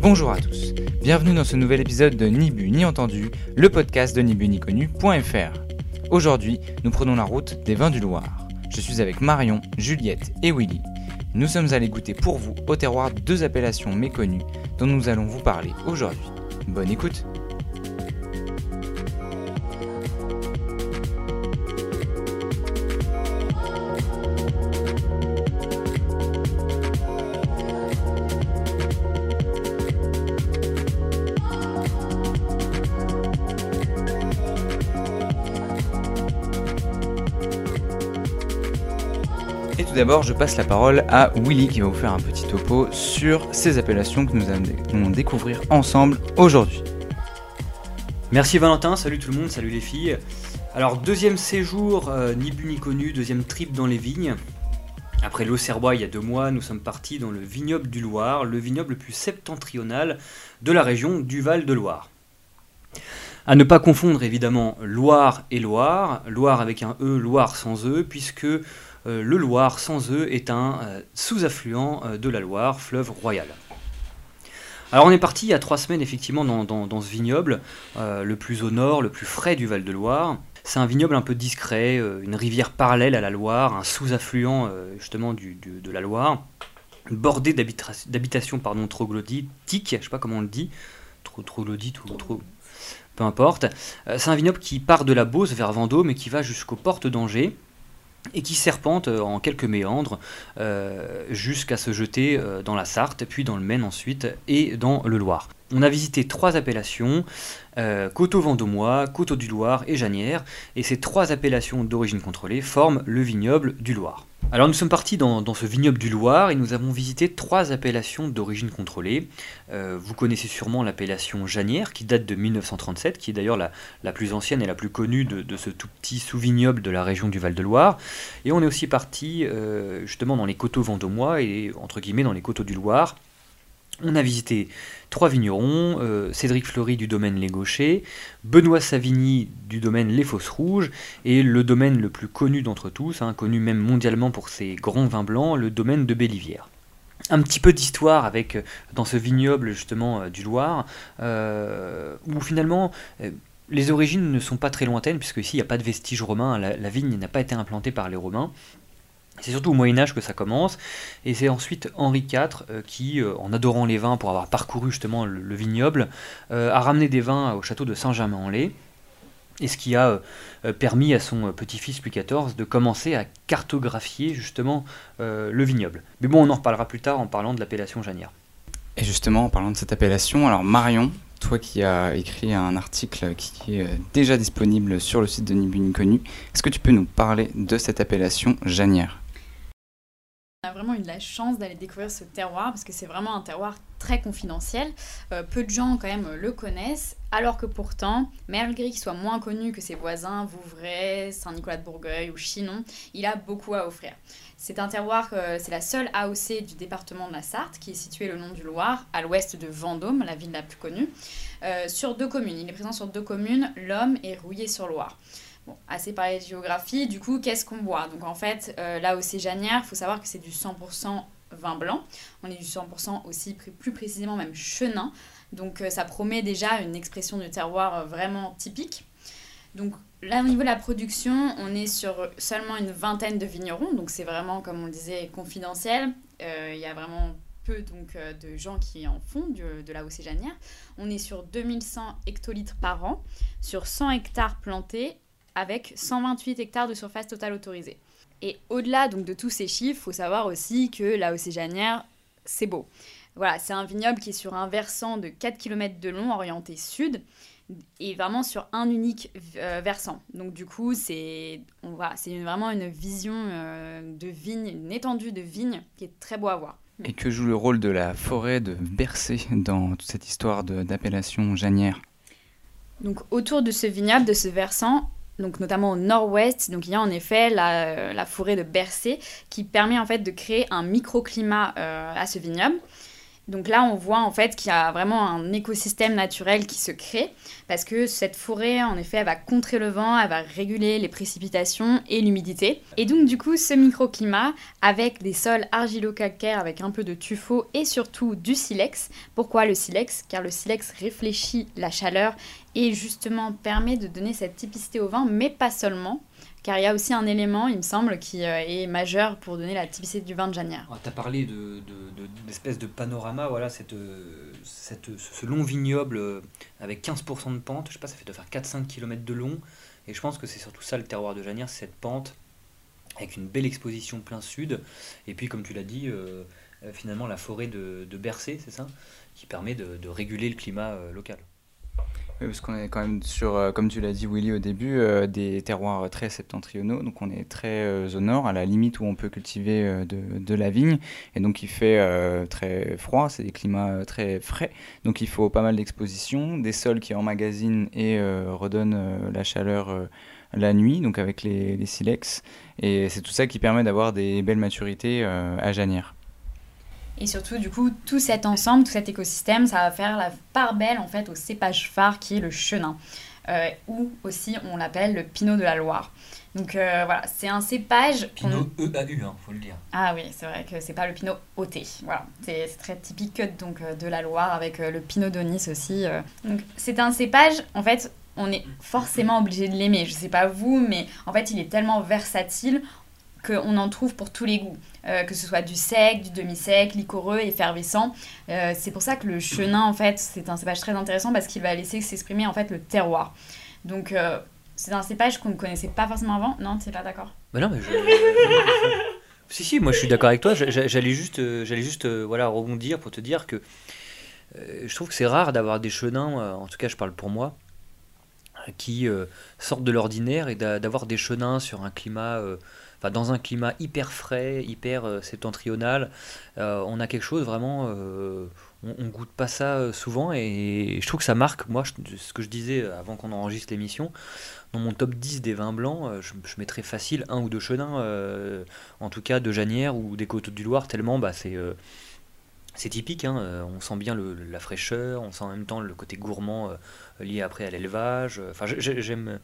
Bonjour à tous, bienvenue dans ce nouvel épisode de Ni Bu ni entendu, le podcast de ni bu ni connu.fr. Aujourd'hui, nous prenons la route des vins du Loir. Je suis avec Marion, Juliette et Willy. Nous sommes allés goûter pour vous au terroir deux appellations méconnues dont nous allons vous parler aujourd'hui. Bonne écoute je passe la parole à Willy qui va vous faire un petit topo sur ces appellations que nous allons découvrir ensemble aujourd'hui. Merci Valentin, salut tout le monde, salut les filles. Alors deuxième séjour, euh, ni bu ni connu, deuxième trip dans les vignes. Après l'Auxerrois il y a deux mois, nous sommes partis dans le vignoble du Loir, le vignoble le plus septentrional de la région du Val de Loire. À ne pas confondre évidemment Loire et Loire, Loire avec un E, Loire sans E, puisque le Loire sans E est un euh, sous-affluent euh, de la Loire, fleuve royal. Alors on est parti il y a trois semaines effectivement dans, ce vignoble, euh, le plus au nord, le plus frais du Val-de-Loire. C'est un vignoble un peu discret, euh, une rivière parallèle à la Loire, un sous-affluent euh, justement de la Loire, bordé d'habitations troglodytiques, je sais pas comment on le dit, tro- troglodytes ou trop... Peu importe. Euh, c'est un vignoble qui part de la Beauce vers Vendôme et qui va jusqu'aux portes d'Angers et qui serpente euh, en quelques méandres euh, jusqu'à se jeter euh, dans la Sarthe, puis dans le Maine ensuite et dans le Loir. On a visité trois appellations, euh, Coteau Vendômois, Coteau du Loir et Janière, et ces trois appellations d'origine contrôlée forment le vignoble du Loir. Alors nous sommes partis dans, ce vignoble du Loir et nous avons visité trois appellations d'origine contrôlée. Euh, vous connaissez sûrement l'appellation Janière qui date de 1937, qui est d'ailleurs la, plus ancienne et la plus connue de, de ce tout petit sous-vignoble de la région du Val-de-Loire. Et on est aussi parti euh, justement dans les coteaux vendômois et entre guillemets dans les coteaux du Loir. On a visité trois vignerons, euh, Cédric Fleury du domaine Les Gauchers, Benoît Savigny du domaine Les Fosses Rouges, et le domaine le plus connu d'entre tous, hein, connu même mondialement pour ses grands vins blancs, le domaine de Bellivière. Un petit peu d'histoire avec euh, dans ce vignoble justement euh, du Loir, où finalement les origines ne sont pas très lointaines, puisque ici il n'y a pas de vestiges romains, la vigne n'a pas été implantée par les Romains. C'est surtout au Moyen Âge que ça commence, et c'est ensuite Henri IV euh, qui, euh, en adorant les vins pour avoir parcouru justement le, le vignoble, euh, a ramené des vins au château de Saint-Germain-en-Laye, et ce qui a permis à son petit-fils Louis XIV de commencer à cartographier justement le vignoble. Mais bon, on en reparlera plus tard en parlant de l'appellation Janière. Et justement, en parlant de cette appellation, alors Marion, toi qui as écrit un article qui est déjà disponible sur le site de Ni Bu ni connu, est-ce que tu peux nous parler de cette appellation Janière vraiment eu de la chance d'aller découvrir ce terroir parce que c'est vraiment un terroir très confidentiel. Euh, peu de gens quand même euh, le connaissent, alors que pourtant, malgré qu'il soit moins connu que ses voisins, Vouvray, Saint-Nicolas de Bourgueil ou Chinon, il a beaucoup à offrir. C'est un terroir, euh, c'est la seule AOC du département de la Sarthe qui est située le long du Loir, à l'ouest de Vendôme, la ville la plus connue, sur deux communes. Il est présent sur deux communes, L'Homme et Rouillé-sur-Loire. Assez parlé de géographie, du coup, qu'est-ce qu'on boit? Donc en fait, euh, là aussi Janière, il faut savoir que c'est du 100% vin blanc. On est du 100% aussi, plus précisément même chenin. Donc euh, ça promet déjà une expression du terroir euh, vraiment typique. Donc là, au niveau de la production, on est sur seulement une vingtaine de vignerons. Donc c'est vraiment, comme on le disait, confidentiel. Euh, Il y a vraiment peu donc, de gens qui en font de, de la haussée Janière. On est sur 2100 hectolitres par an, sur 100 hectares plantés, avec 128 hectares de surface totale autorisée. Et au-delà donc de tous ces chiffres, il faut savoir aussi que la haussée Janière, c'est beau. Voilà, c'est un vignoble qui est sur un versant de 4 km de long, orienté sud, et vraiment sur un unique euh, versant. Donc du coup, c'est on voit, c'est vraiment une vision euh, de vigne, une étendue de vigne qui est très beau à voir. Et que joue le rôle de la forêt de Bercé dans toute cette histoire d'appellation Janière? Donc autour de ce vignoble, de ce versant, donc notamment au nord-ouest, donc il y a en effet la, la forêt de Bercé qui permet en fait de créer un microclimat euh, à ce vignoble. Donc là, on voit en fait qu'il y a vraiment un écosystème naturel qui se crée parce que cette forêt, en effet, elle va contrer le vent, elle va réguler les précipitations et l'humidité. Et donc, du coup, ce microclimat, avec des sols argilo-calcaires, avec un peu de tuffeau et surtout du silex. Pourquoi le silex? Car le silex réfléchit la chaleur et justement permet de donner cette typicité au vin, mais pas seulement car il y a aussi un élément, il me semble, qui euh, est majeur pour donner la typicité du vin de Janière. tu as parlé de, d'espèce de, panorama, voilà, cette, cette, ce long vignoble euh, avec 15% de pente, je sais pas, ça fait de faire 4-5 km de long, et je pense que c'est surtout ça le terroir de Janière, cette pente, avec une belle exposition plein sud, et puis comme tu l'as dit, euh, finalement la forêt de, de Bercé, c'est ça, qui permet de, réguler le climat local. Oui, parce qu'on est quand même sur, euh, comme tu l'as dit Willy au début, euh, des terroirs très septentrionaux. Donc on est très euh, au nord, à la limite où on peut cultiver de, la vigne. Et donc il fait très froid, c'est des climats très frais. Donc il faut pas mal d'exposition, des sols qui emmagasinent et redonnent la chaleur la nuit, donc avec les, les silex. Et c'est tout ça qui permet d'avoir des belles maturités à Janière. Et surtout, du coup, tout cet ensemble, tout cet écosystème, ça va faire la part belle en fait au cépage phare qui est le chenin, euh, ou aussi on l'appelle le pinot de la Loire. Donc euh, voilà, c'est un cépage. Pinot E-A-U, hein, faut le dire. Ah oui, c'est vrai que c'est pas le pinot OT. Voilà, c'est très typique donc euh, de la Loire avec le pinot de Nice aussi. Donc c'est un cépage, en fait, on est forcément obligé de l'aimer. Je sais pas vous, mais en fait, il est tellement versatile qu'on en trouve pour tous les goûts, euh, que ce soit du sec, du demi-sec, liquoreux, effervescent. Euh, c'est pour ça que le chenin, en fait, c'est un cépage très intéressant parce qu'il va laisser s'exprimer en fait le terroir. Donc euh, c'est un cépage qu'on ne connaissait pas forcément avant. Non, tu n'es pas d'accord? Bah non, mais je... si si, moi je suis d'accord avec toi. J'allais juste, j'allais juste, voilà, rebondir pour te dire que je trouve que c'est rare d'avoir des chenins. en tout cas, je parle pour moi qui sortent de l'ordinaire et d'avoir des chenins sur un climat dans un climat hyper frais, hyper euh, septentrional, euh, on a quelque chose vraiment, euh, on, goûte pas ça souvent et je trouve que ça marque, moi, ce que je disais avant qu'on enregistre l'émission, dans mon top 10 des vins blancs, je, mettrais facile un ou deux chenins, en tout cas de Janière ou des Côtes du Loir, tellement bah, c'est typique, hein, on sent bien la fraîcheur, on sent en même temps le côté gourmand lié après à l'élevage. Enfin, j'aime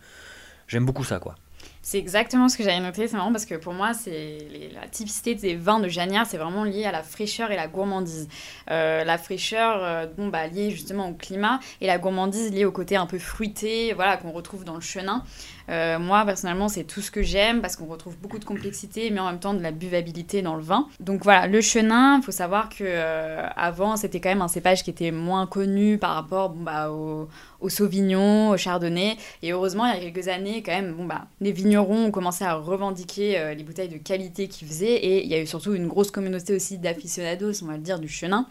beaucoup ça, quoi. C'est exactement ce que j'avais noté. C'est marrant parce que pour moi, c'est la typicité des vins de Janière, c'est vraiment lié à la fraîcheur et la gourmandise. Euh, la fraîcheur, euh, bon, bah, liée justement au climat, et la gourmandise liée au côté un peu fruité, voilà, qu'on retrouve dans le chenin. Euh, moi, personnellement, c'est tout ce que j'aime parce qu'on retrouve beaucoup de complexité, mais en même temps de la buvabilité dans le vin. Donc voilà, le chenin, il faut savoir que avant, c'était quand même un cépage qui était moins connu par rapport bah, au, au Sauvignon, au Chardonnay. Et heureusement, il y a quelques années, quand même, bon, bah, les vignerons ont commencé à revendiquer euh, les bouteilles de qualité qu'ils faisaient. Et il y a eu surtout une grosse communauté aussi d'aficionados, on va le dire, du chenin.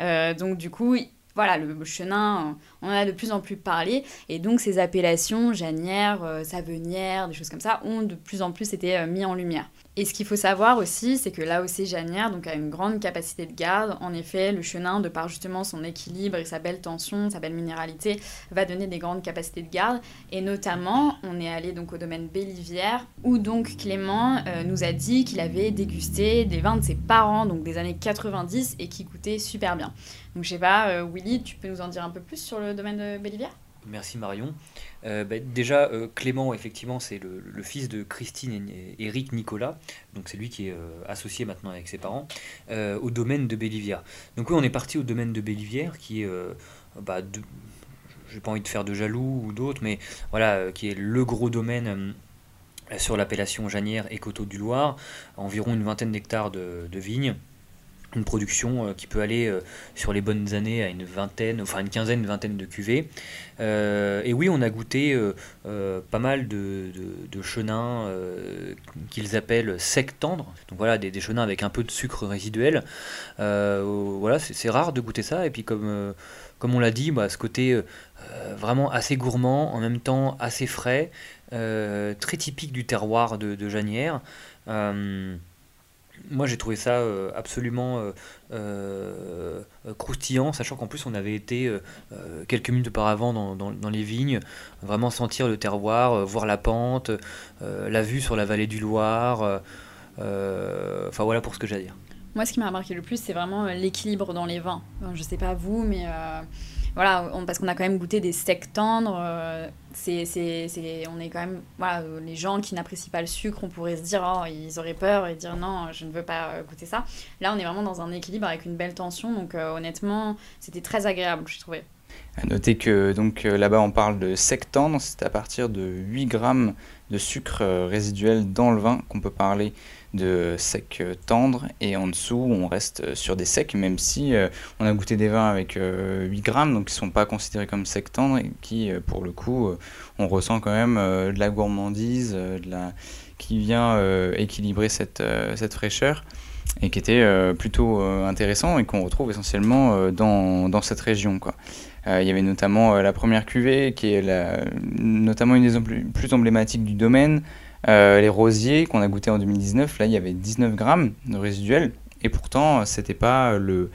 Euh, donc, du coup, voilà, le chenin, on en a de plus en plus parlé. Et donc, ces appellations, Janière, euh, Savenière, des choses comme ça, ont de plus en plus été mis en lumière. Et ce qu'il faut savoir aussi, c'est que l'AOC Janière donc, a une grande capacité de garde. En effet, le chenin, de par justement son équilibre et sa belle tension, sa belle minéralité, va donner des grandes capacités de garde. Et notamment, on est allé donc au domaine Bélivière, où donc Clément euh, nous a dit qu'il avait dégusté des vins de ses parents, donc des années 90, et qui goûtaient super bien. Donc je sais pas, euh, Willy, tu peux nous en dire un peu plus sur le domaine de Bélivière? Merci Marion. Euh, bah, déjà, euh, Clément, effectivement, c'est le, fils de Christine et Éric Nicolas, donc c'est lui qui est euh, associé maintenant avec ses parents, au domaine de Bélivière. Donc oui, on est parti au domaine de Bélivière, qui est, bah, j'ai pas envie de faire de jaloux ou d'autres, mais voilà, qui est le gros domaine sur l'appellation Janière et Coteau du Loir, environ une vingtaine d'hectares de vignes une production euh, qui peut aller euh, sur les bonnes années à une vingtaine, enfin une quinzaine, une vingtaine de cuvées. Euh, et oui, on a goûté pas mal de, de, chenins qu'ils appellent sec tendre. Donc voilà, des, des, chenins avec un peu de sucre résiduel. voilà, c'est rare de goûter ça. Et puis comme, comme on l'a dit, bah, ce côté vraiment assez gourmand, en même temps assez frais, très typique du terroir de, de Janière moi j'ai trouvé ça euh, absolument euh, euh, croustillant, sachant qu'en plus on avait été quelques minutes auparavant dans, dans, les vignes, vraiment sentir le terroir, voir la pente, la vue sur la vallée du Loir. Enfin voilà pour ce que j'ai à dire. Moi, ce qui m'a marqué le plus, c'est vraiment l'équilibre dans les vins. Je sais pas vous, mais voilà, parce qu'on a quand même goûté des secs tendres. Euh, c'est, on est quand même, voilà, les gens qui n'apprécient pas le sucre, on pourrait se dire, oh, ils auraient peur et dire non, je ne veux pas euh, goûter ça. Là, on est vraiment dans un équilibre avec une belle tension, donc euh, honnêtement, c'était très agréable, je trouvais. À noter que donc là-bas on parle de sec tendre, c'est à partir de 8 grammes de sucre résiduel dans le vin qu'on peut parler de sec euh, tendre et en dessous on reste euh, sur des secs même si euh, on a goûté des vins avec 8 grammes donc qui sont pas considérés comme sec tendre et qui pour le coup on ressent quand même de la gourmandise qui vient équilibrer cette, cette fraîcheur et qui était plutôt intéressant et qu'on retrouve essentiellement dans, dans, cette région quoi. il y avait notamment la première cuvée qui est la, notamment une des plus emblématiques du domaine euh, les rosiers qu'on a goûté en 2019, là il y avait 19 grammes de résiduel et pourtant c'était pas le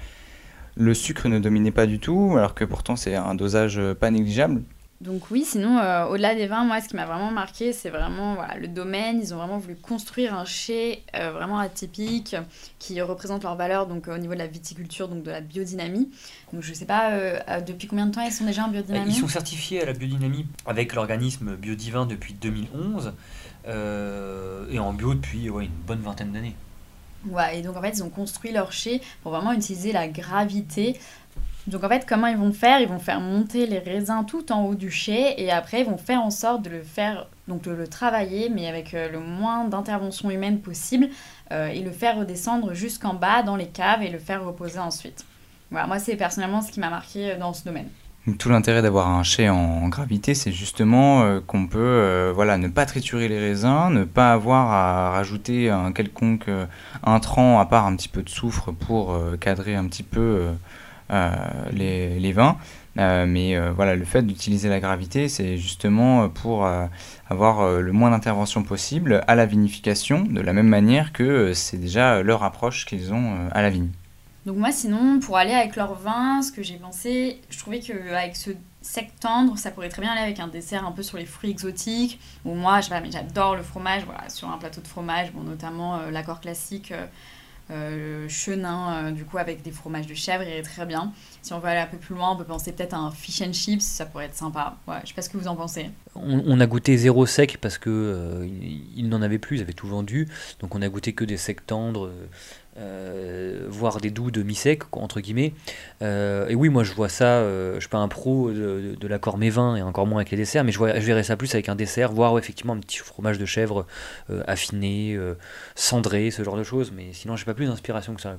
le sucre ne dominait pas du tout alors que pourtant c'est un dosage pas négligeable. Donc oui, sinon, euh, au-delà des vins, moi, ce qui m'a vraiment marqué, c'est vraiment voilà, le domaine. Ils ont vraiment voulu construire un chai euh, vraiment atypique qui représente leur valeur donc, au niveau de la viticulture, donc de la biodynamie. Donc je ne sais pas depuis combien de temps ils sont déjà en biodynamie? Ils sont certifiés à la biodynamie avec l'organisme Biodivin depuis 2011. Euh, et en bio depuis une bonne vingtaine d'années. Ouais, et donc en fait, ils ont construit leur chai pour vraiment utiliser la gravité. Donc en fait, comment ils vont faire? Ils vont faire monter les raisins tout en haut du chai et après, ils vont faire en sorte de le faire, donc de le travailler, mais avec euh, le moins d'intervention humaine possible euh, et le faire redescendre jusqu'en bas dans les caves et le faire reposer ensuite. Voilà, moi, c'est personnellement ce qui m'a marqué dans ce domaine. Tout l'intérêt d'avoir un chai en gravité, c'est justement euh, qu'on peut euh, voilà, ne pas triturer les raisins, ne pas avoir à rajouter un quelconque euh, intrant à part un petit peu de soufre pour cadrer un petit peu les, les, vins. mais voilà, le fait d'utiliser la gravité, c'est justement pour avoir le moins d'intervention possible à la vinification, de la même manière que c'est déjà leur approche qu'ils ont à la vigne. Donc moi sinon, pour aller avec leur vin, ce que j'ai pensé, je trouvais qu'avec ce sec tendre, ça pourrait très bien aller avec un dessert un peu sur les fruits exotiques. Ou moi, j'adore le fromage, voilà, sur un plateau de fromage, bon, notamment euh, l'accord classique, euh, euh chenin, du coup avec des fromages de chèvre, irait très bien. Si on veut aller un peu plus loin, on peut penser peut-être à un fish and chips, ça pourrait être sympa. Ouais, je sais pas ce que vous en pensez. On, a goûté zéro sec parce que il n'en avait plus, ils avaient tout vendu, donc on a goûté que des secs tendres euh, voire des doux de mi-sec, entre guillemets. Euh, et oui, moi je vois ça, euh, je suis pas un pro de, de, l'accord mévin et encore moins avec les desserts, mais je, je verrais ça plus avec un dessert, voire effectivement un petit fromage de chèvre affiné, cendré, ce genre de choses, mais sinon j'ai pas plus d'inspiration que ça.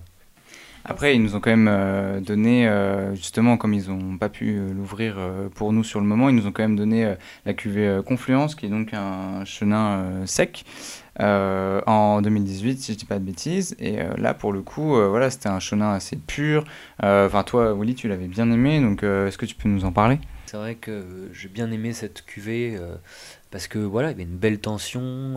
Après, ils nous ont quand même donné, justement, comme ils n'ont pas pu l'ouvrir pour nous sur le moment, ils nous ont quand même donné la cuvée Confluence, qui est donc un chenin sec, euh, en 2018, si je dis pas de bêtises. Et euh, là, pour le coup, euh, voilà, c'était un chenin assez pur. Enfin, toi, Willy, tu l'avais bien aimé, donc est-ce que tu peux nous en parler? C'est vrai que j'ai bien aimé cette cuvée parce que voilà, il y avait une belle tension.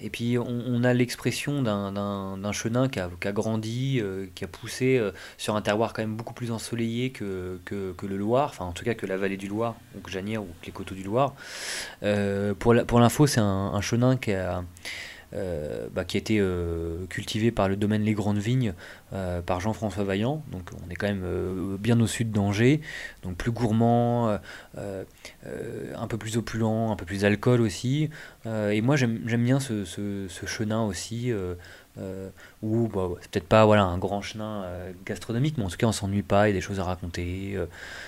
et puis, on, a l'expression d'un chenin qui a, grandi, qui a poussé sur un terroir quand même beaucoup plus ensoleillé que, que, que, le Loir, enfin, en tout cas que la vallée du Loir, donc Janière ou les coteaux du Loir. pour l'info, c'est un, chenin qui a euh, bah, qui a été euh, cultivé par le domaine Les Grandes Vignes euh, par Jean-François Vaillant. Donc on est quand même bien au sud d'Angers, donc plus gourmand, un peu plus opulent, un peu plus alcool aussi. et moi j'aime bien ce, ce, chenin aussi. Euh, ou bah, c'est peut-être pas voilà, un grand chenin gastronomique, mais en tout cas on s'ennuie pas, il y a des choses à raconter,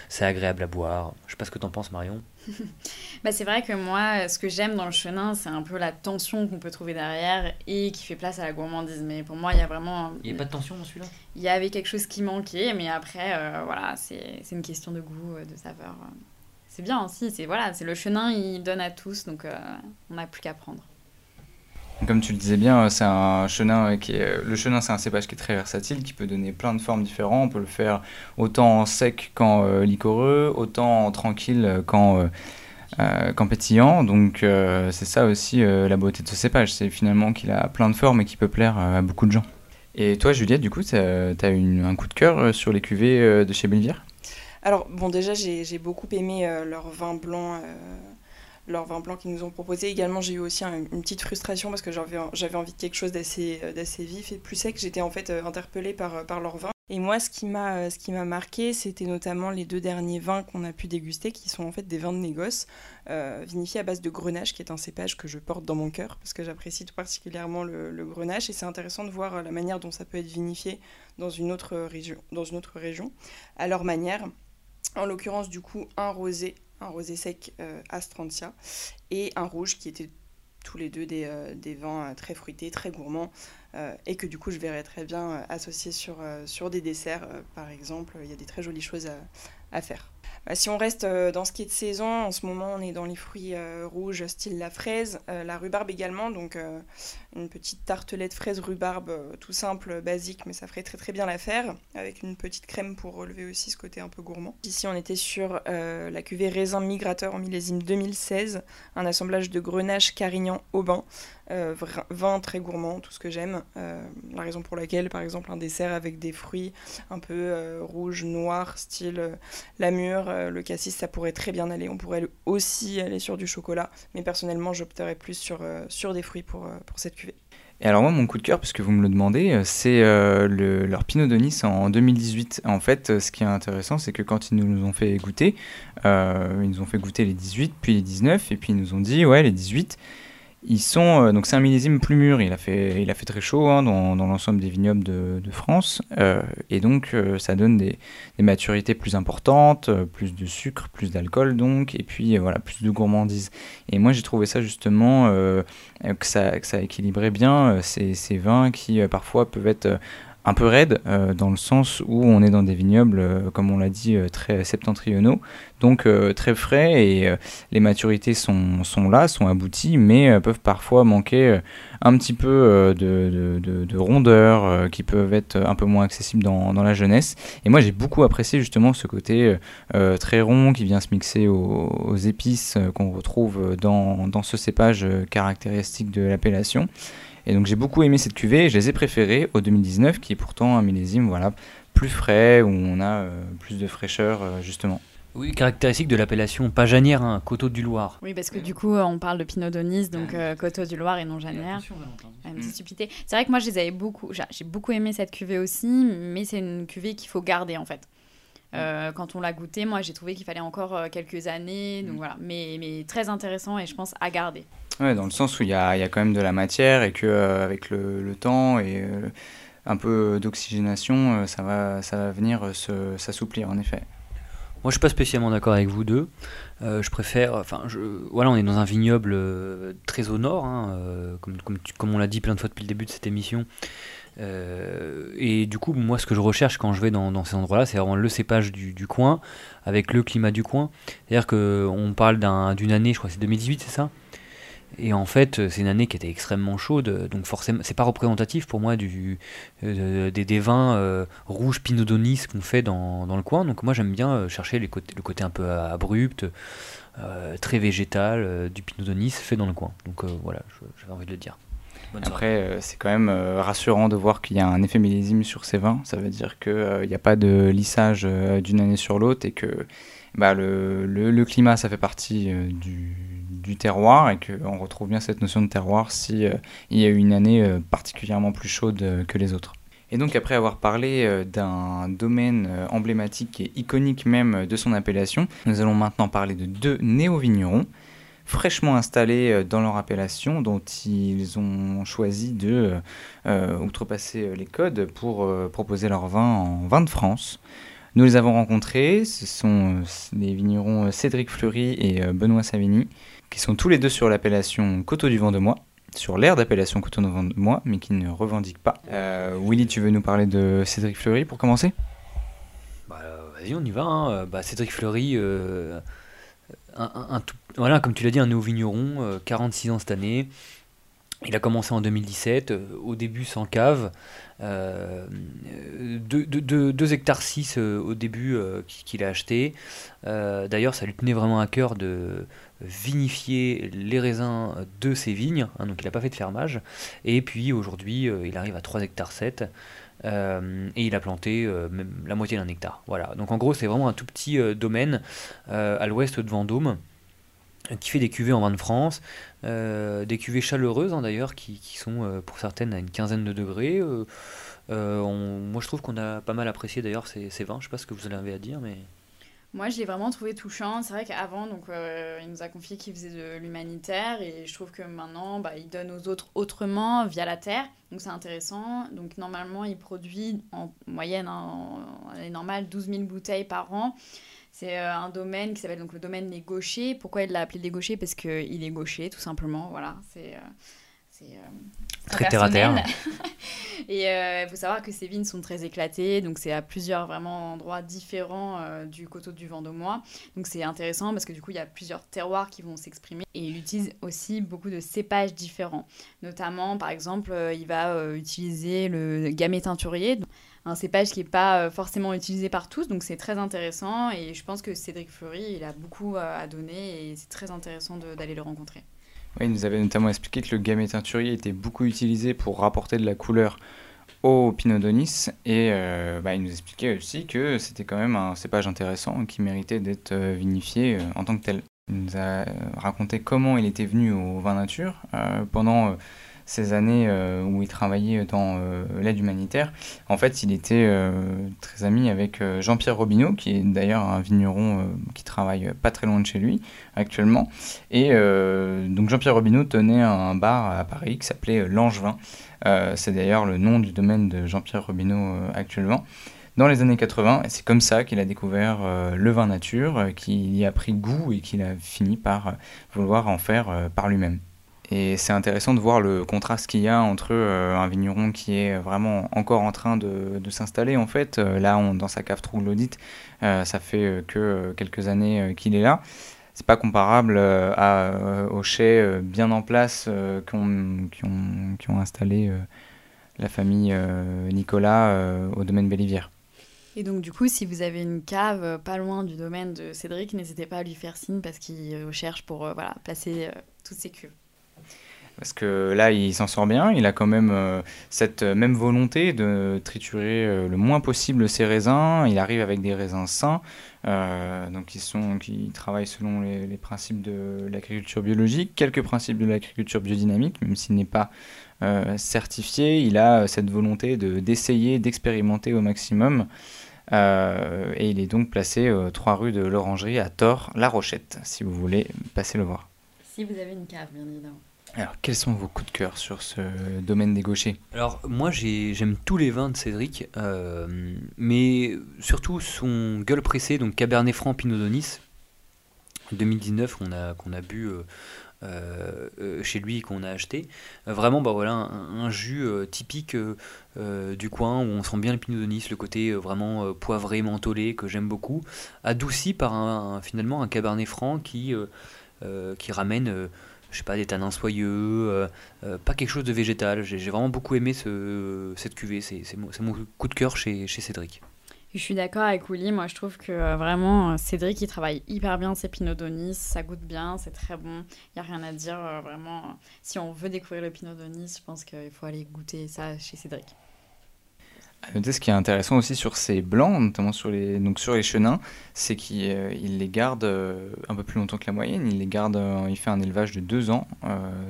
c'est agréable à boire. Je sais pas ce que tu en penses Marion. bah, c'est vrai que moi, ce que j'aime dans le chenin, c'est un peu la tension qu'on peut trouver derrière et qui fait place à la gourmandise. Mais pour moi, il y a vraiment. Il n'y a pas de tension dans celui-là? Il y avait quelque chose qui manquait, mais après, euh, voilà, c'est une question de goût, euh, de saveur. C'est bien aussi, c'est voilà, le chenin, il donne à tous, donc euh, on n'a plus qu'à prendre. Comme tu le disais bien, c'est un chenin qui est, le chenin c'est un cépage qui est très versatile, qui peut donner plein de formes différentes. On peut le faire autant en sec qu'en euh, liquoreux, autant en tranquille qu'en euh, euh, pétillant. Donc c'est ça aussi la beauté de ce cépage, c'est finalement qu'il a plein de formes et qui peut plaire à beaucoup de gens. Et toi Juliette, du coup, tu as, un coup de cœur sur les cuvées de chez Belvière Alors bon déjà j'ai beaucoup aimé leur vin blanc leur vin blanc qu'ils nous ont proposé. Également, j'ai eu aussi une petite frustration parce que j'avais, envie de quelque chose d'assez, d'assez vif et plus sec. J'étais en fait interpellée par, par leur vin. Et moi, ce qui m'a, ce marqué, c'était notamment les deux derniers vins qu'on a pu déguster, qui sont en fait des vins de négoce, vinifiés à base de grenache, qui est un cépage que je porte dans mon cœur, parce que j'apprécie tout particulièrement le, le grenache. Et c'est intéressant de voir la manière dont ça peut être vinifié dans une autre région, dans une autre région à leur manière. En l'occurrence, du coup, un rosé, un rosé sec euh, Astrantia, et un rouge qui étaient tous les deux des, euh, vins euh, très fruités, très gourmands, et que du coup je verrais très bien associer sur, des desserts, par exemple. Il y a des très jolies choses à faire. Bah, si on reste euh, dans ce qui est de saison, en ce moment on est dans les fruits euh, rouges style la fraise, euh, la rhubarbe également, donc une petite tartelette fraise rhubarbe tout simple, basique, mais ça ferait très très bien l'affaire, avec une petite crème pour relever aussi ce côté un peu gourmand. Ici on était sur la cuvée raisin migrateur en millésime 2016, un assemblage de grenache, carignan, aubin, vin très gourmand, tout ce que j'aime. la raison pour laquelle par exemple un dessert avec des fruits un peu rouges, noirs, style la mûre, euh, le cassis, ça pourrait très bien aller. On pourrait aussi aller sur du chocolat, mais personnellement, j'opterais plus sur, euh, des fruits pour, euh, pour cette cuvée. Et alors moi, mon coup de cœur, puisque vous me le demandez, c'est leur Pinot de Nice en 2018. En fait, ce qui est intéressant, c'est que quand ils nous ont fait goûter, ils nous ont fait goûter les 18, puis les 19, et puis ils nous ont dit, ouais, les 18, ils sont euh, donc c'est un millésime plus mûr. Il a fait il a fait très chaud hein, dans, dans l'ensemble des vignobles de, France euh, et donc euh, ça donne des, des, maturités plus importantes, plus de sucre, plus d'alcool donc et puis voilà plus de gourmandise. Et moi j'ai trouvé ça justement que ça que ça équilibrait bien ces, ces vins qui parfois peuvent être un peu raide euh, dans le sens où on est dans des vignobles, euh, comme on l'a dit, euh, très septentrionaux, donc très frais et les maturités sont, là, sont abouties, mais peuvent parfois manquer un petit peu de, de, de, rondeur qui peuvent être un peu moins accessibles dans, la jeunesse. Et moi j'ai beaucoup apprécié justement ce côté très rond qui vient se mixer aux, épices qu'on retrouve dans ce cépage caractéristique de l'appellation. Et donc j'ai beaucoup aimé cette cuvée je les ai préférées au 2019 qui est pourtant un millésime voilà, plus frais où on a euh, plus de fraîcheur euh, justement. Oui, caractéristique de l'appellation pas janière, hein, Coteau du Loir. Oui, parce que du coup, on parle de Pinot Donis, donc euh, Coteau du Loir et non janière. Une C'est vrai que moi, je les avais beaucoup. J'ai beaucoup aimé cette cuvée aussi, mais c'est une cuvée qu'il faut garder en fait. quand on l'a goûté, moi j'ai trouvé qu'il fallait encore quelques années, donc mm. voilà. Mais, mais très intéressant et je pense à garder. Ouais, dans le sens où il y a, y a, quand même de la matière et que euh, avec le, le, temps et euh, un peu d'oxygénation, euh, ça, va, ça va venir s'assouplir en effet. Moi, je suis pas spécialement d'accord avec vous deux. je préfère, enfin, je, voilà, on est dans un vignoble très au nord, hein, comme, comme, comme, on l'a dit plein de fois depuis le début de cette émission. et du coup, moi, ce que je recherche quand je vais dans, ces endroits-là, c'est vraiment le cépage du, du, coin, avec le climat du coin. C'est-à-dire qu'on parle d'une année, je crois c'est 2018, c'est ça? Et en fait, c'est une année qui était extrêmement chaude, donc forcément, c'est pas représentatif pour moi euh, des, vins euh, rouges Pinot Donis qu'on fait dans, dans, le coin. Donc moi, j'aime bien euh, chercher le côté un peu abrupt, très végétal du Pinot Donis fait dans le coin. Donc voilà, j'avais envie de le dire. Après, c'est quand même rassurant de voir qu'il y a un effet millésime sur ces vins. Ça veut dire qu'il n'y a pas de lissage d'une année sur l'autre et que bah, le, le, climat, ça fait partie du du terroir et qu'on retrouve bien cette notion de terroir si euh, il y a eu une année euh, particulièrement plus chaude euh, que les autres. Et donc après avoir parlé d'un domaine emblématique et iconique même de son appellation, nous allons maintenant parler de deux néo-vignerons fraîchement installés dans leur appellation dont ils ont choisi de outrepasser les codes pour proposer leur vin en vin de France. Nous les avons rencontrés, ce sont les vignerons Cédric Fleury et Benoît Savigny qui sont tous les deux sur l'appellation Coteau du Moi, sur l'aire d'appellation Coteau du Moi, mais qui ne revendiquent pas. Euh, Willy, tu veux nous parler de Cédric Fleury pour commencer? Bah, Vas-y, on y va. Hein. Bah, Cédric Fleury, euh, un, voilà, comme tu l'as dit, un néo vigneron, 46 euh, ans cette année. Il a commencé en 2017, au début sans cave, 2 hectares 6 au début qu'il a acheté. D'ailleurs, ça lui tenait vraiment à cœur de, vinifier les raisins de ses vignes, hein, donc il n'a pas fait de fermage, et puis aujourd'hui euh, il arrive à 3 hectares 7, euh, et il a planté euh, même la moitié d'un hectare. Voilà, donc en gros c'est vraiment un tout petit domaine à l'ouest de Vendôme, qui fait des cuvées en vin de France, des cuvées chaleureuses hein, d'ailleurs, qui, sont pour certaines à une quinzaine de degrés. moi je trouve qu'on a pas mal apprécié d'ailleurs ces, vins, je sais pas ce que vous avez à dire, mais... Moi, je l'ai vraiment trouvé touchant. C'est vrai qu'avant, donc, euh, il nous a confié qu'il faisait de l'humanitaire et je trouve que maintenant, bah, il donne aux autres autrement via la terre. Donc, c'est intéressant. Donc, normalement, il produit en moyenne, hein, en, normale, 12 000 bouteilles par an. C'est euh, un domaine qui s'appelle donc le domaine des gauchers. Pourquoi il l'a appelé des gauchers? Parce qu'il est gaucher, tout simplement. Voilà, c'est euh, euh, très terre à terre. et il faut savoir que ces vignes sont très éclatées, donc c'est à plusieurs vraiment endroits différents du coteau du Vendômois. Donc c'est intéressant parce que du coup il y a plusieurs terroirs qui vont s'exprimer et il utilise aussi beaucoup de cépages différents. Notamment par exemple il va utiliser le gamay teinturier un cépage qui n'est pas forcément utilisé par tous, donc c'est très intéressant et je pense que Cédric Fleury, il a beaucoup à donner et c'est très intéressant d'aller le rencontrer il nous avait notamment expliqué que le gamay teinturier était beaucoup utilisé pour rapporter de la couleur au Pinot Donis et euh, bah, il nous expliquait aussi que c'était quand même un cépage intéressant qui méritait d'être euh, vinifié euh, en tant que tel. Il nous a raconté comment il était venu au vin nature pendant ces années euh, où il travaillait dans euh, l'aide humanitaire, en fait, il était euh, très ami avec Jean-Pierre Robineau, qui est d'ailleurs un vigneron qui travaille pas très loin de chez lui actuellement. Et donc Jean-Pierre Robineau tenait un bar à Paris qui s'appelait Langevin. c'est d'ailleurs le nom du domaine de Jean-Pierre Robineau actuellement dans les années 80. Et c'est comme ça qu'il a découvert le vin nature, qu'il y a pris goût et qu'il a fini par vouloir en faire par lui-même. Et c'est intéressant de voir le contraste qu'il y a entre euh, un vigneron qui est vraiment encore en train de, s'installer. En fait, euh, là, dans sa cave trouglodite, euh, ça fait que quelques années qu'il est là. C'est pas comparable aux chais bien en place qui ont, installé la famille Nicolas au domaine Bellivière. Et donc, du coup, si vous avez une cave pas loin du domaine de Cédric, n'hésitez pas à lui faire signe parce qu'il recherche pour voilà, placer toutes ses cuves. Parce que là, il s'en sort bien. Il a quand même euh, cette même volonté de triturer euh, le moins possible ses raisins. Il arrive avec des raisins sains, euh, donc qui, sont, qui travaillent selon les, principes de l'agriculture biologique, quelques principes de l'agriculture biodynamique, même s'il n'est pas certifié. Il a cette volonté de, d'essayer, d'expérimenter au maximum. et il est donc placé 3 rue de l'Orangerie à Thor, La Rochette, si vous voulez passer le voir. Si vous avez une cave, bien évidemment. Alors, quels sont vos coups de cœur sur ce domaine des gauchers? Alors, moi, j'aime tous les vins de Cédric, euh, mais surtout son gueule pressée, donc Cabernet Franc Pinot Donis, 2019, qu'on a, qu'on a bu euh, euh, chez lui, qu'on a acheté. vraiment, bah voilà, un, jus typique du coin où on sent bien le Pinot le côté vraiment poivré, mentholé, que j'aime beaucoup, adouci par un, finalement un Cabernet Franc qui, qui ramène je sais pas, des tanins soyeux, euh, euh, pas quelque chose de végétal. J'ai vraiment beaucoup aimé ce, cette cuvée, c'est mon, coup de cœur chez, chez Cédric. Je suis d'accord avec Willy, moi je trouve que euh, vraiment Cédric il travaille hyper bien ses Pinot Donis, ça goûte bien, c'est très bon, il n'y a rien à dire, vraiment. Si on veut découvrir le Pinot Donis, je pense qu'il faut aller goûter ça chez Cédric ce qui est intéressant aussi sur ces blancs, notamment sur les, donc sur les chenins, c'est qu'il euh, les garde euh, un peu plus longtemps que la moyenne. Il les garde, euh, il fait un élevage de deux ans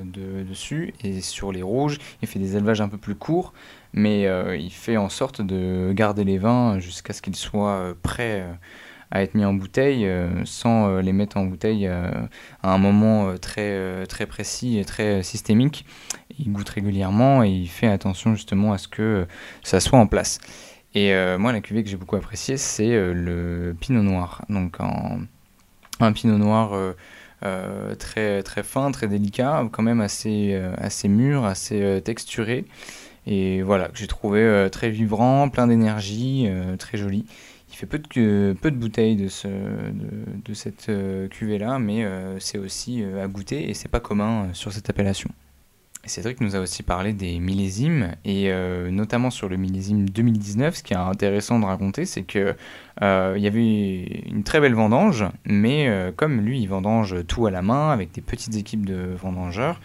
de, dessus. Et sur les rouges, il fait des élevages un peu plus courts, mais il fait en sorte de garder les vins jusqu'à ce qu'ils soient prêts à être mis en bouteille sans les mettre en bouteille à un moment très, très précis et très systémique il goûte régulièrement et il fait attention justement à ce que ça soit en place. Et euh, moi, la cuvée que j'ai beaucoup appréciée, c'est euh, le Pinot Noir. Donc, un Pinot Noir euh, très, très fin, très délicat, quand même assez, assez mûr, assez texturé. Et voilà, que j'ai trouvé très vibrant, plein d'énergie, très joli. Fait peu de, peu de bouteilles de, ce, de, de cette cuvée-là, mais c'est aussi à goûter et c'est pas commun sur cette appellation. Cédric nous a aussi parlé des millésimes, et euh, notamment sur le millésime 2019, ce qui est intéressant de raconter, c'est que euh, il y avait une très belle vendange, mais euh, comme lui, il vendange tout à la main, avec des petites équipes de vendangeurs,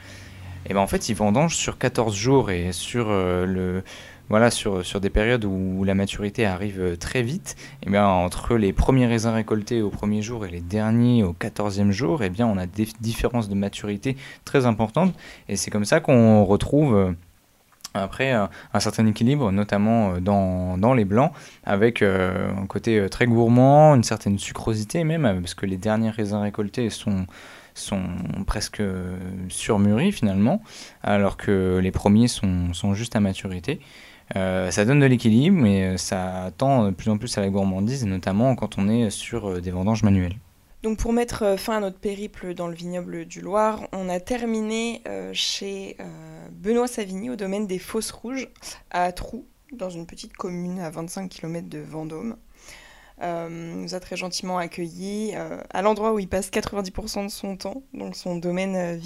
et ben en fait, il vendange sur 14 jours, et sur le, voilà, sur, des périodes où la maturité arrive très vite, eh entre les premiers raisins récoltés au premier jour et les derniers au quatorzième jour, eh on a des différences de maturité très importantes. Et c'est comme ça qu'on retrouve après un certain équilibre, notamment dans, les blancs, avec un côté très gourmand, une certaine sucrosité même, parce que les derniers raisins récoltés sont presque surmûris finalement, alors que les premiers sont juste à maturité. Euh, ça donne de l'équilibre, mais ça tend de plus en plus à la gourmandise, notamment quand on est sur euh, des vendanges manuelles. Donc pour mettre euh, fin à notre périple dans le vignoble du Loir, on a terminé chez Benoît Savigny au domaine des Fosses Rouges à Trou, dans une petite commune à 25 km de Vendôme. Euh, nous a très gentiment accueillis euh, à l'endroit où il passe 90% de son temps, donc son domaine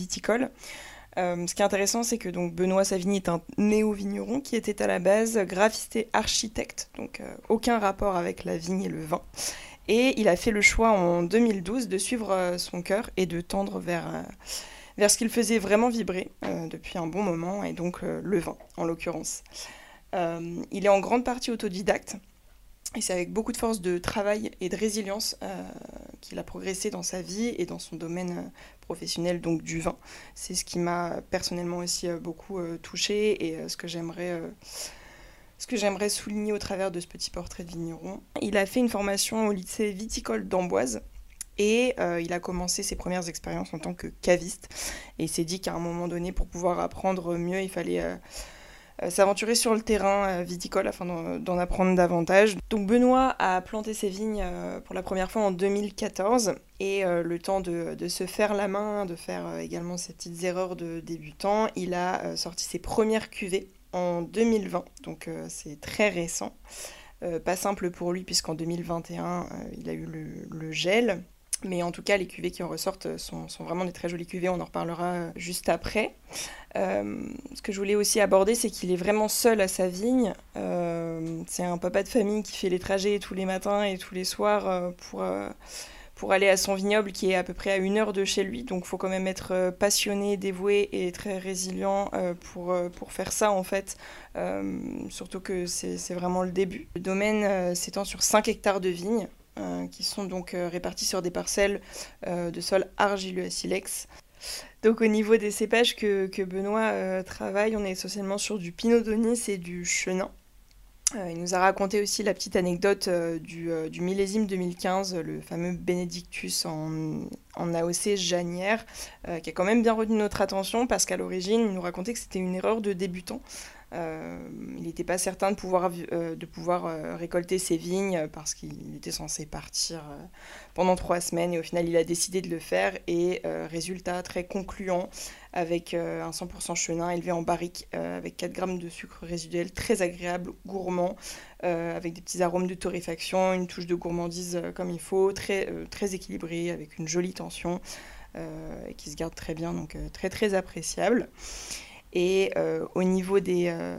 euh, ce qui est intéressant, c'est que donc Benoît Savigny est un néo-vigneron qui était à la base graphiste et architecte, donc aucun rapport avec la vigne et le vin. Et il a fait le choix en 2012 de suivre son cœur et de tendre vers, vers ce qu'il faisait vraiment vibrer depuis un bon moment, et donc le vin en l'occurrence. il est en grande partie autodidacte. Et c'est avec beaucoup de force de travail et de résilience euh, qu'il a progressé dans sa vie et dans son domaine euh, professionnel, donc du vin. C'est ce qui m'a personnellement aussi euh, beaucoup touché et ce que j'aimerais ce que j'aimerais souligner au travers de ce petit portrait de vigneron. Il a fait une formation au lycée viticole d'Amboise et il a commencé ses premières expériences en tant que caviste. Et il s'est dit qu'à un moment donné, pour pouvoir apprendre mieux, il fallait euh, s'aventurer sur le terrain euh, viticole afin d'en apprendre davantage. Donc Benoît a planté ses vignes euh, pour la première fois en 2014 et le temps de, se faire la main, de faire également ses petites erreurs de débutant, il a sorti ses premières cuvées en 2020, donc c'est très récent. pas simple pour lui puisqu'en 2021 il a eu le gel, mais en tout cas, les cuvées qui en ressortent sont, vraiment des très jolies cuvées, on en reparlera euh, juste après. Euh, ce que je voulais aussi aborder, c'est qu'il est vraiment seul à sa vigne. Euh, c'est un papa de famille qui fait les trajets tous les matins et tous les soirs pour, pour aller à son vignoble qui est à peu près à une heure de chez lui. Donc il faut quand même être passionné, dévoué et très résilient pour, pour faire ça en fait. surtout que c'est vraiment le début. Le domaine s'étend sur 5 hectares de vignes. Euh, qui sont donc euh, répartis sur des parcelles euh, de sol argileux à silex. Donc au niveau des cépages que, Benoît travaille, on est essentiellement sur du Pinot Donis et du Chenin. il nous a raconté aussi la petite anecdote du, millésime 2015, le fameux Benedictus en, en AOC Janière, qui a quand même bien retenu notre attention parce qu'à l'origine, il nous racontait que c'était une erreur de débutant. Euh, il n'était pas certain de pouvoir, euh, euh, récolter ses vignes parce qu'il était censé partir pendant trois semaines et au final il a décidé de le faire et résultat très concluant avec un 100% chenin élevé en barrique avec 4 grammes de sucre résiduel très agréable, gourmand, avec des petits arômes de torréfaction, une touche de gourmandise comme il faut, très, très équilibré avec une jolie tension qui se garde très bien, donc très très appréciable. Et euh, au niveau des, euh,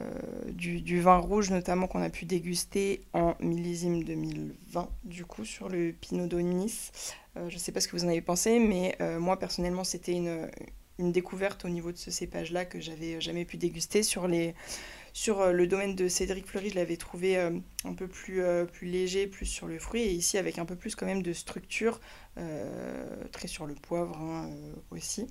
du, vin rouge, notamment qu'on a pu déguster en millésime 2020, du coup, sur le Pinot d'Onis, euh, je ne sais pas ce que vous en avez pensé, mais moi, personnellement, c'était une, une, découverte au niveau de ce cépage-là que j'avais jamais pu déguster. Sur, les, sur le domaine de Cédric Fleury, je l'avais trouvé un peu plus, plus léger, plus sur le fruit, et ici, avec un peu plus quand même de structure, très sur le poivre hein, aussi.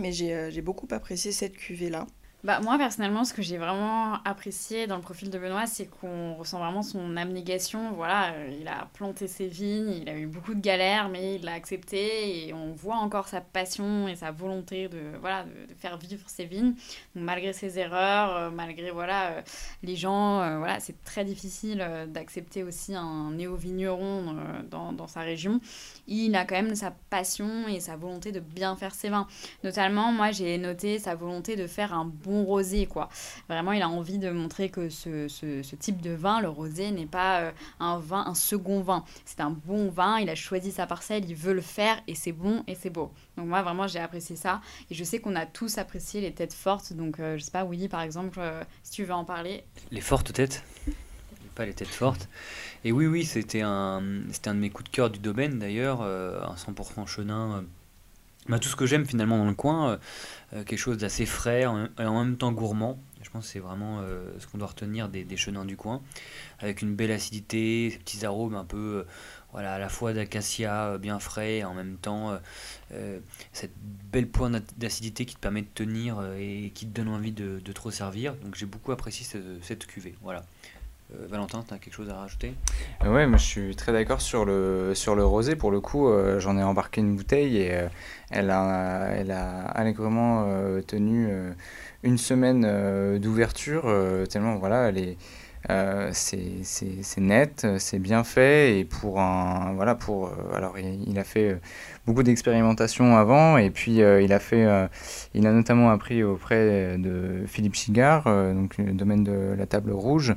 Mais euh, j'ai beaucoup apprécié cette cuvée-là. Bah, moi, personnellement, ce que j'ai vraiment apprécié dans le profil de Benoît, c'est qu'on ressent vraiment son abnégation. Voilà, euh, il a planté ses vignes, il a eu beaucoup de galères, mais il l'a accepté et on voit encore sa passion et sa volonté de, voilà, de, faire vivre ses vignes. Malgré ses erreurs, euh, malgré voilà, euh, les gens, voilà, c'est très difficile d'accepter aussi un néo-vigneron dans, dans, sa région. Il a quand même sa passion et sa volonté de bien faire ses vins. Notamment, moi, j'ai noté sa volonté de faire un bon rosé, quoi. Vraiment, il a envie de montrer que ce, ce, type de vin, le rosé, n'est pas euh, un vin, un second vin. C'est un bon vin, il a choisi sa parcelle, il veut le faire, et c'est bon et c'est beau. Donc moi, vraiment, j'ai apprécié ça. Et je sais qu'on a tous apprécié les têtes fortes. Donc, euh, je sais pas, Willy, par exemple, euh, si tu veux en parler. Les fortes têtes? Pas les têtes fortes. Et oui, oui, c'était un, c'était un de mes coups de cœur du domaine d'ailleurs, un 100% chenin bah, tout ce que j'aime finalement dans le coin, quelque chose d'assez frais et en même temps gourmand. Je pense que c'est vraiment ce qu'on doit retenir des, chenins du coin, avec une belle acidité, ces petits arômes un peu voilà, à la fois d'acacia euh, bien frais et en même temps euh, euh, cette belle pointe d'acidité qui te permet de tenir et qui te donne envie de, trop servir. Donc j'ai beaucoup apprécié cette, cuvée. Voilà. Valentin, tu as quelque chose à rajouter? Ouais, moi je suis très d'accord sur le, sur le rosé. Pour le coup, j'en ai embarqué une bouteille et elle, a, elle a allègrement tenu une semaine d'ouverture, tellement voilà, elle est euh, c'est net, c'est bien fait et pour un voilà pour euh, alors il, a fait euh, beaucoup d'expérimentations avant et puis il a fait il a notamment appris auprès de Philippe Chigard donc le domaine de la table rouge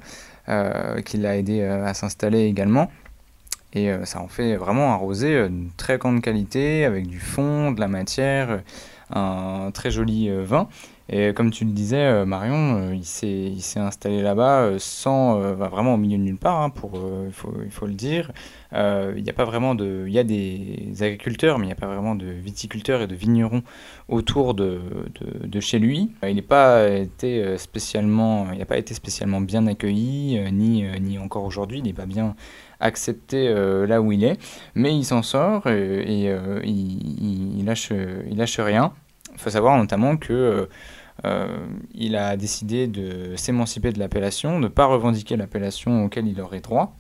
qui l'a aidé à s'installer également. Et ça en fait vraiment un rosé de très grande qualité avec du fond, de la matière, un très joli vin et comme tu le disais, euh, Marion, euh, il s'est installé là-bas euh, sans, vraiment au milieu de nulle part, hein, pour, il, faut, le dire. Il n'y a pas vraiment de, il y a des agriculteurs, mais il n'y a pas vraiment de viticulteurs et de vignerons autour de, chez lui. Il n'a pas été spécialement, il n'a pas été spécialement bien accueilli, ni, ni encore aujourd'hui, il n'est pas bien accepté là où il est, mais il s'en sort et, il, il, lâche, il lâche rien. Il faut savoir notamment que il a décidé de s'émanciper de l'appellation, de ne pas revendiquer l'appellation auquel il aurait droit,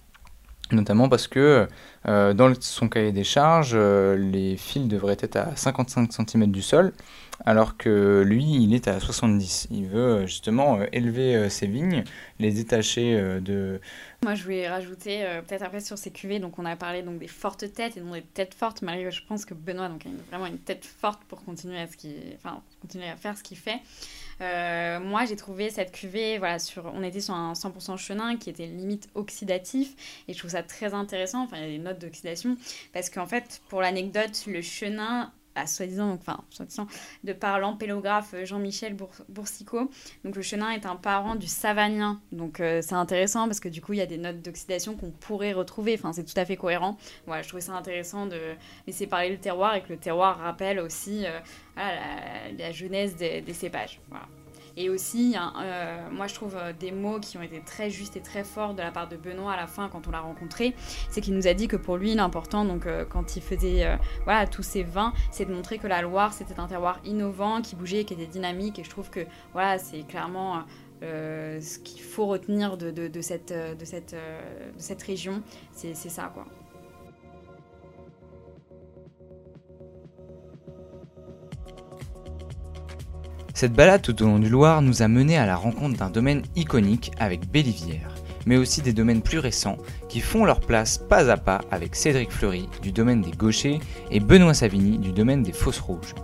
notamment parce que euh, dans son cahier des charges, euh, les fils devraient être à 55 cm du sol, alors que lui, il est à 70. Il veut justement élever ses vignes, les détacher de... Moi, je voulais rajouter, peut-être après sur ces cuvées, donc on a parlé donc des fortes têtes et non des têtes fortes, malgré je pense que Benoît donc, a vraiment une tête forte pour continuer à, ce qui... enfin, continuer à faire ce qu'il fait. Euh, moi, j'ai trouvé cette cuvée, voilà, sur, on était sur un 100% chenin qui était limite oxydatif et je trouve ça très intéressant. Enfin, il y a des notes d'oxydation parce qu'en fait, pour l'anecdote, le chenin à soi-disant, enfin, soi-disant, de par l'ampélographe Jean-Michel Boursicot. Donc le chenin est un parent du savagnin. Donc euh, c'est intéressant parce que du coup, il y a des notes d'oxydation qu'on pourrait retrouver. Enfin, c'est tout à fait cohérent. Voilà, je trouvais ça intéressant de laisser parler le terroir et que le terroir rappelle aussi euh, la, jeunesse des, cépages. Et aussi, euh, moi je trouve euh, des mots qui ont été très justes et très forts de la part de Benoît à la fin quand on l'a rencontré. C'est qu'il nous a dit que pour lui, l'important, donc euh, quand il faisait voilà, tous ces vins, c'est de montrer que la Loire c'était un terroir innovant, qui bougeait, qui était dynamique. Et je trouve que voilà, c'est clairement ce qu'il faut retenir de, de, cette, de, cette, de cette région. C'est ça quoi. Cette balade tout au long du Loire nous a mené à la rencontre d'un domaine iconique avec Bélivière, mais aussi des domaines plus récents qui font leur place pas à pas avec Cédric Fleury du domaine des Gauchers et Benoît Savigny du domaine des Fosses Rouges.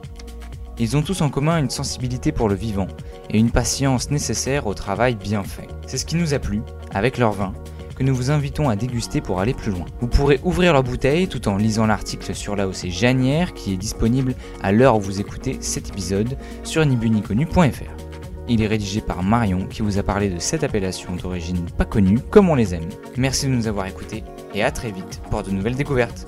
Ils ont tous en commun une sensibilité pour le vivant et une patience nécessaire au travail bien fait. C'est ce qui nous a plu avec leur vin que nous vous invitons à déguster pour aller plus loin. Vous pourrez ouvrir leur bouteille tout en lisant l'article sur l'AOC Janière qui est disponible à l'heure où vous écoutez cet épisode sur nibuniconu.fr. Il est rédigé par Marion qui vous a parlé de cette appellation d'origine pas connue comme on les aime. Merci de nous avoir écoutés et à très vite pour de nouvelles découvertes.